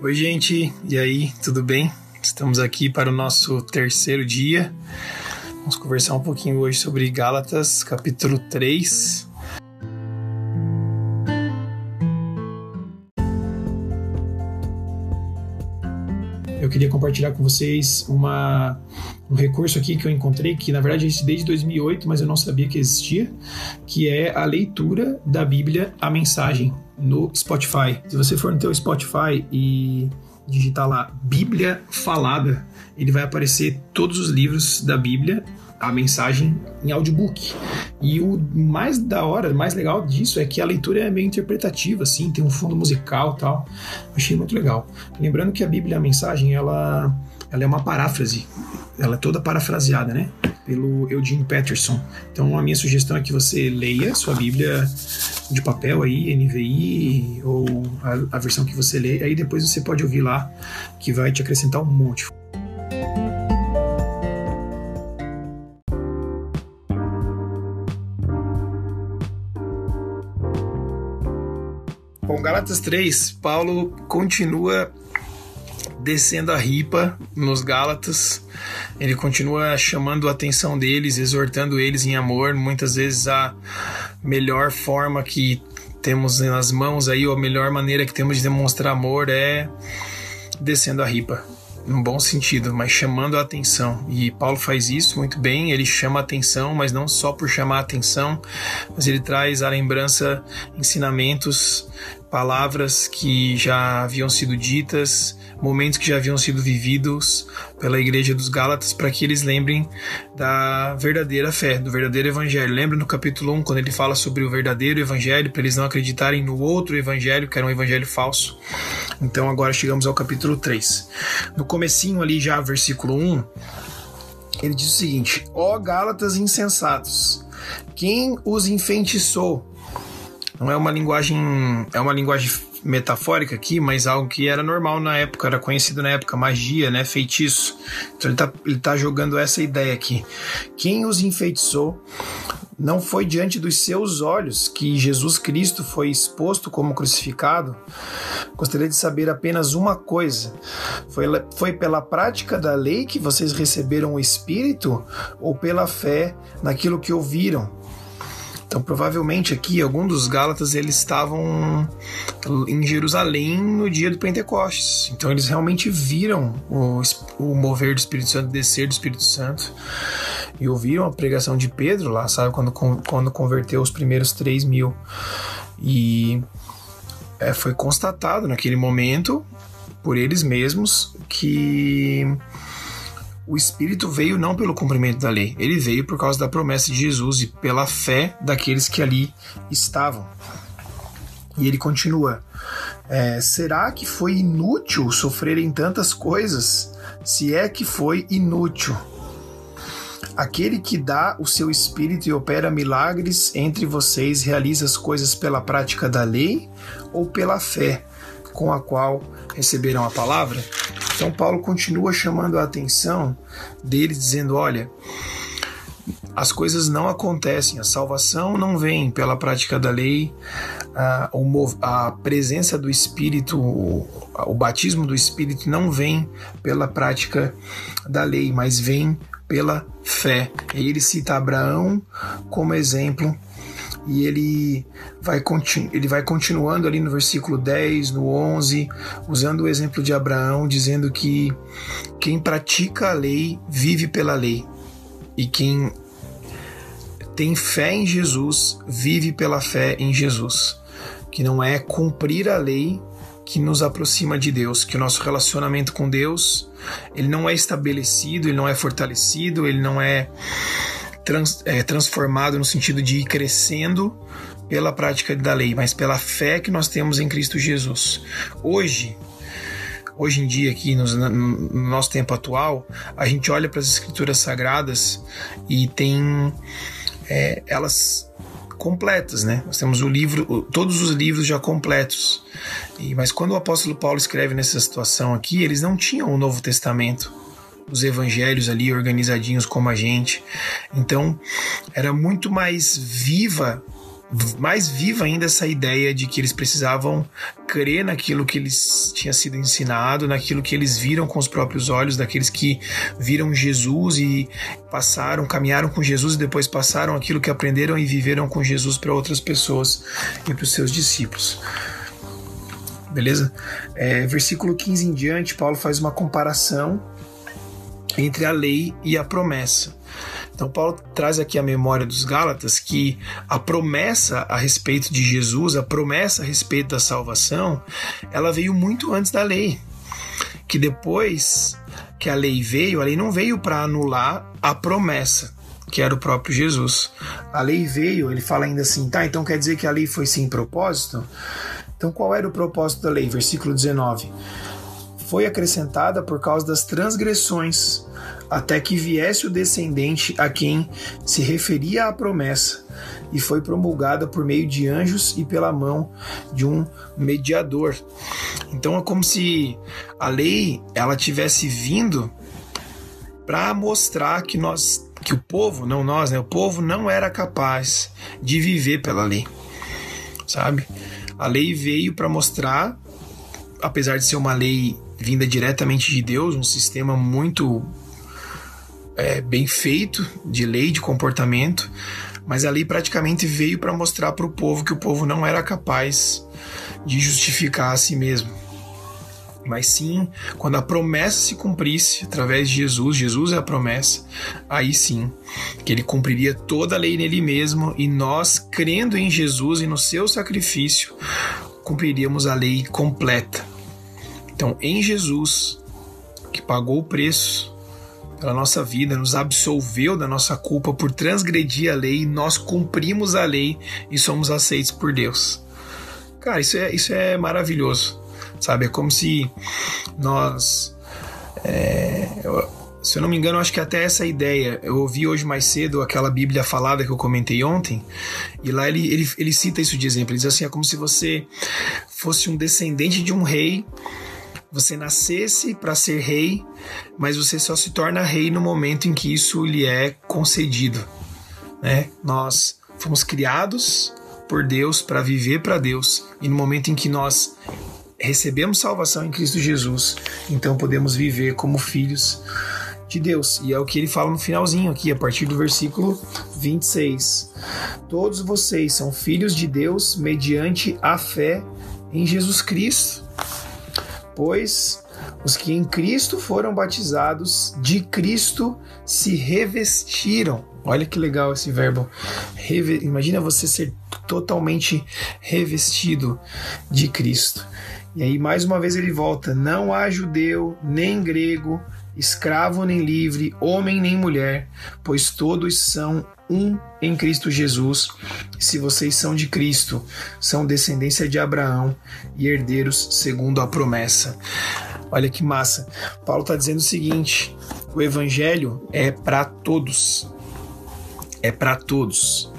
Oi, gente, e aí, tudo bem? Estamos aqui para o nosso terceiro dia. Vamos conversar um pouquinho hoje sobre Gálatas, capítulo 3. Eu queria compartilhar com vocês uma, um recurso aqui que eu encontrei, que na verdade existe desde 2008, mas eu não sabia que existia, que é a leitura da Bíblia, a mensagem, no Spotify. Se você for no teu Spotify e digitar lá Bíblia Falada, ele vai aparecer todos os livros da Bíblia, a mensagem em audiobook. E o mais da hora, mais legal disso é que a leitura é meio interpretativa, assim, tem um fundo musical tal. Achei muito legal. Lembrando que a Bíblia, a mensagem, ela, ela é uma paráfrase. Ela é toda parafraseada, né? Pelo Eugene Peterson. Então a minha sugestão é que você leia sua Bíblia de papel aí, NVI, ou a, a versão que você lê, aí depois você pode ouvir lá, que vai te acrescentar um monte. Bom, Galatas 3, Paulo continua descendo a ripa nos Gálatas. Ele continua chamando a atenção deles, exortando eles em amor, muitas vezes a melhor forma que temos nas mãos aí, ou a melhor maneira que temos de demonstrar amor é descendo a ripa num bom sentido, mas chamando a atenção. E Paulo faz isso muito bem, ele chama a atenção, mas não só por chamar a atenção, mas ele traz à lembrança ensinamentos, palavras que já haviam sido ditas, momentos que já haviam sido vividos pela igreja dos Gálatas para que eles lembrem da verdadeira fé, do verdadeiro evangelho. Lembra no capítulo 1 quando ele fala sobre o verdadeiro evangelho para eles não acreditarem no outro evangelho, que era um evangelho falso. Então agora chegamos ao capítulo 3. No comecinho ali já, versículo 1, ele diz o seguinte: Ó Gálatas insensatos, quem os enfeitiçou? Não é uma linguagem, é uma linguagem metafórica aqui, mas algo que era normal na época, era conhecido na época, magia, né, feitiço. Então ele tá, ele tá jogando essa ideia aqui. Quem os enfeitiçou não foi diante dos seus olhos que Jesus Cristo foi exposto como crucificado? Gostaria de saber apenas uma coisa: foi, foi pela prática da lei que vocês receberam o Espírito ou pela fé naquilo que ouviram? Então, provavelmente aqui, algum dos Gálatas eles estavam em Jerusalém no dia do Pentecostes. Então, eles realmente viram o, o mover do Espírito Santo, descer do Espírito Santo. E ouviram a pregação de Pedro lá, sabe? Quando, quando converteu os primeiros 3 mil. E é, foi constatado naquele momento, por eles mesmos, que o Espírito veio não pelo cumprimento da lei, ele veio por causa da promessa de Jesus e pela fé daqueles que ali estavam. E ele continua: é, será que foi inútil sofrerem tantas coisas? Se é que foi inútil. Aquele que dá o seu espírito e opera milagres entre vocês realiza as coisas pela prática da lei ou pela fé com a qual receberam a palavra? Então, Paulo continua chamando a atenção deles, dizendo: olha, as coisas não acontecem, a salvação não vem pela prática da lei, a, a presença do Espírito, o, o batismo do Espírito não vem pela prática da lei, mas vem pela fé. E ele cita Abraão como exemplo e ele vai, ele vai continuando ali no versículo 10, no 11, usando o exemplo de Abraão, dizendo que quem pratica a lei vive pela lei, e quem tem fé em Jesus vive pela fé em Jesus, que não é cumprir a lei que nos aproxima de Deus, que o nosso relacionamento com Deus, ele não é estabelecido, ele não é fortalecido, ele não é trans, é, transformado no sentido de ir crescendo pela prática da lei, mas pela fé que nós temos em Cristo Jesus. Hoje, hoje em dia aqui no, no nosso tempo atual, a gente olha para as escrituras sagradas e tem é, elas completas, né? Nós temos o livro, todos os livros já completos. E, mas quando o apóstolo Paulo escreve nessa situação aqui, eles não tinham o Novo Testamento os evangelhos ali organizadinhos como a gente. Então, era muito mais viva mais viva ainda essa ideia de que eles precisavam crer naquilo que eles tinha sido ensinado, naquilo que eles viram com os próprios olhos, daqueles que viram Jesus e passaram, caminharam com Jesus e depois passaram aquilo que aprenderam e viveram com Jesus para outras pessoas e para os seus discípulos. Beleza? É, versículo 15 em diante, Paulo faz uma comparação entre a lei e a promessa. Então, Paulo traz aqui a memória dos Gálatas que a promessa a respeito de Jesus, a promessa a respeito da salvação, ela veio muito antes da lei. Que depois que a lei veio, a lei não veio para anular a promessa, que era o próprio Jesus. A lei veio, ele fala ainda assim, tá? Então quer dizer que a lei foi sem propósito? Então qual era o propósito da lei? Versículo 19. Foi acrescentada por causa das transgressões até que viesse o descendente a quem se referia a promessa, e foi promulgada por meio de anjos e pela mão de um mediador. Então é como se a lei ela tivesse vindo para mostrar que nós que o povo, não nós, né, o povo não era capaz de viver pela lei. Sabe? A lei veio para mostrar apesar de ser uma lei vinda diretamente de Deus, um sistema muito é, bem feito de lei de comportamento, mas a lei praticamente veio para mostrar para o povo que o povo não era capaz de justificar a si mesmo. Mas sim, quando a promessa se cumprisse através de Jesus, Jesus é a promessa, aí sim, que ele cumpriria toda a lei nele mesmo e nós, crendo em Jesus e no seu sacrifício, cumpriríamos a lei completa. Então, em Jesus, que pagou o preço pela nossa vida, nos absolveu da nossa culpa por transgredir a lei, nós cumprimos a lei e somos aceitos por Deus. Cara, isso é, isso é maravilhoso, sabe? É como se nós. É, eu, se eu não me engano, acho que até essa ideia. Eu ouvi hoje mais cedo aquela Bíblia falada que eu comentei ontem, e lá ele, ele, ele cita isso de exemplo. Ele diz assim: é como se você fosse um descendente de um rei você nascesse para ser rei, mas você só se torna rei no momento em que isso lhe é concedido. Né? Nós fomos criados por Deus para viver para Deus, e no momento em que nós recebemos salvação em Cristo Jesus, então podemos viver como filhos de Deus. E é o que ele fala no finalzinho aqui, a partir do versículo 26. Todos vocês são filhos de Deus mediante a fé em Jesus Cristo pois os que em Cristo foram batizados, de Cristo se revestiram. Olha que legal esse verbo. Reve... Imagina você ser totalmente revestido de Cristo. E aí, mais uma vez, ele volta: não há judeu, nem grego, escravo nem livre, homem nem mulher, pois todos são um em Cristo Jesus. Se vocês são de Cristo, são descendência de Abraão e herdeiros segundo a promessa. Olha que massa. Paulo está dizendo o seguinte: o evangelho é para todos. É para todos.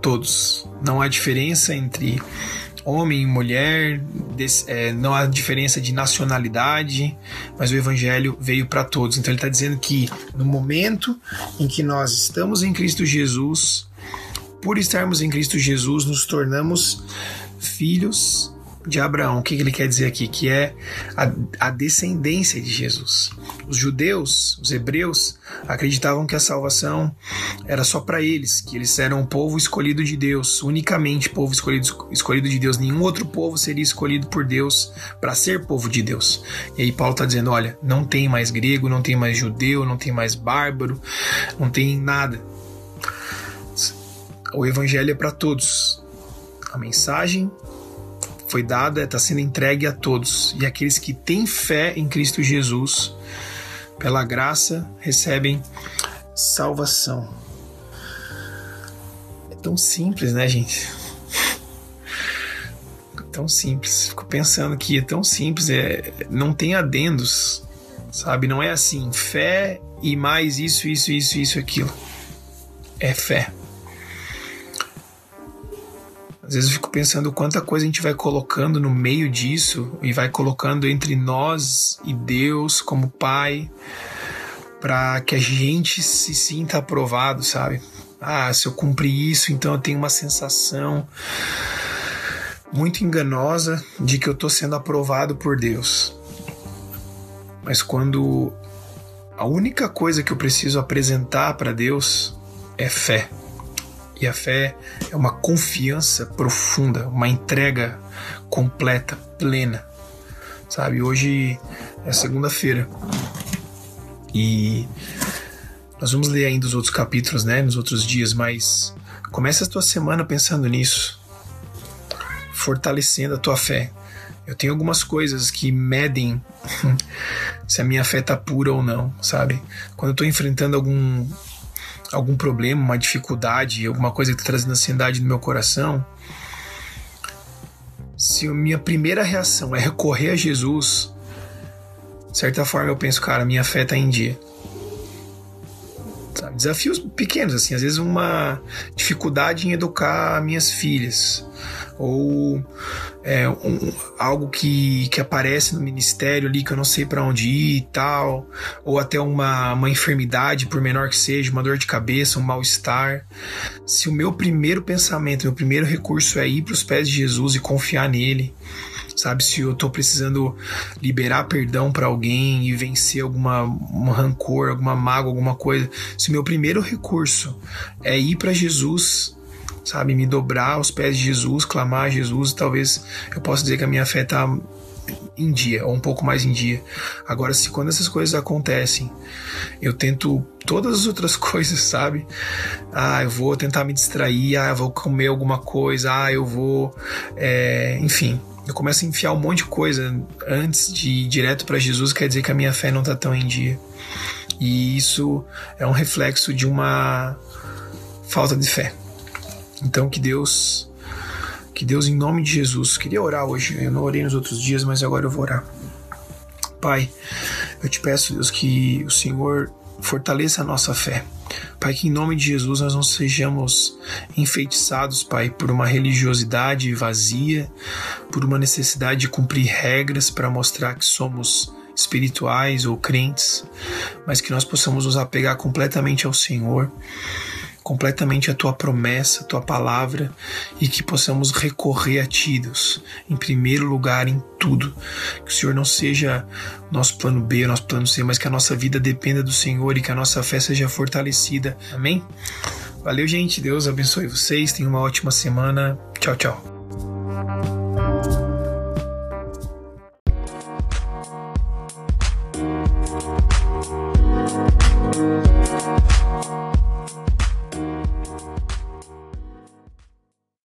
Todos. Não há diferença entre homem e mulher, é, não há diferença de nacionalidade, mas o evangelho veio para todos. Então ele está dizendo que no momento em que nós estamos em Cristo Jesus, por estarmos em Cristo Jesus, nos tornamos filhos de Abraão. O que ele quer dizer aqui? Que é a, a descendência de Jesus. Os judeus, os hebreus, acreditavam que a salvação era só para eles, que eles eram o povo escolhido de Deus, unicamente povo escolhido, escolhido de Deus. Nenhum outro povo seria escolhido por Deus para ser povo de Deus. E aí Paulo está dizendo: olha, não tem mais grego, não tem mais judeu, não tem mais bárbaro, não tem nada. O evangelho é para todos. A mensagem foi dada, está sendo entregue a todos. E aqueles que têm fé em Cristo Jesus, pela graça, recebem salvação. É tão simples, né, gente? tão simples. Fico pensando que é tão simples, é, não tem adendos, sabe? Não é assim, fé e mais isso, isso, isso, isso, aquilo. É fé. Às vezes eu fico pensando quanta coisa a gente vai colocando no meio disso e vai colocando entre nós e Deus como Pai para que a gente se sinta aprovado, sabe? Ah, se eu cumprir isso, então eu tenho uma sensação muito enganosa de que eu estou sendo aprovado por Deus. Mas quando a única coisa que eu preciso apresentar para Deus é fé. E a fé é uma confiança profunda, uma entrega completa, plena. Sabe, hoje é segunda-feira. E nós vamos ler ainda os outros capítulos, né, nos outros dias, mas começa a tua semana pensando nisso fortalecendo a tua fé. Eu tenho algumas coisas que medem se a minha fé tá pura ou não, sabe? Quando eu tô enfrentando algum algum problema, uma dificuldade, alguma coisa que tá trazendo ansiedade no meu coração, se a minha primeira reação é recorrer a Jesus, de certa forma eu penso, cara, minha fé tá em dia. Sabe? Desafios pequenos, assim, às vezes uma dificuldade em educar minhas filhas, ou é, um, algo que, que aparece no ministério ali que eu não sei para onde ir e tal, ou até uma, uma enfermidade, por menor que seja, uma dor de cabeça, um mal-estar. Se o meu primeiro pensamento, meu primeiro recurso é ir para os pés de Jesus e confiar nele, sabe? Se eu tô precisando liberar perdão para alguém e vencer alguma um rancor, alguma mágoa, alguma coisa, se meu primeiro recurso é ir para Jesus sabe? Me dobrar aos pés de Jesus, clamar a Jesus, talvez eu possa dizer que a minha fé está em dia, ou um pouco mais em dia. Agora, se quando essas coisas acontecem, eu tento todas as outras coisas, sabe? Ah, eu vou tentar me distrair, ah, eu vou comer alguma coisa, ah, eu vou. É, enfim, eu começo a enfiar um monte de coisa antes de ir direto para Jesus, quer dizer que a minha fé não está tão em dia. E isso é um reflexo de uma falta de fé. Então que Deus, que Deus em nome de Jesus, queria orar hoje. Eu não orei nos outros dias, mas agora eu vou orar. Pai, eu te peço, Deus, que o Senhor fortaleça a nossa fé. Pai, que em nome de Jesus nós não sejamos enfeitiçados, Pai, por uma religiosidade vazia, por uma necessidade de cumprir regras para mostrar que somos espirituais ou crentes, mas que nós possamos nos apegar completamente ao Senhor completamente a tua promessa, a tua palavra e que possamos recorrer a ti, Deus, em primeiro lugar em tudo. Que o Senhor não seja nosso plano B, nosso plano C, mas que a nossa vida dependa do Senhor e que a nossa fé seja fortalecida. Amém? Valeu, gente. Deus abençoe vocês. Tenham uma ótima semana. Tchau, tchau.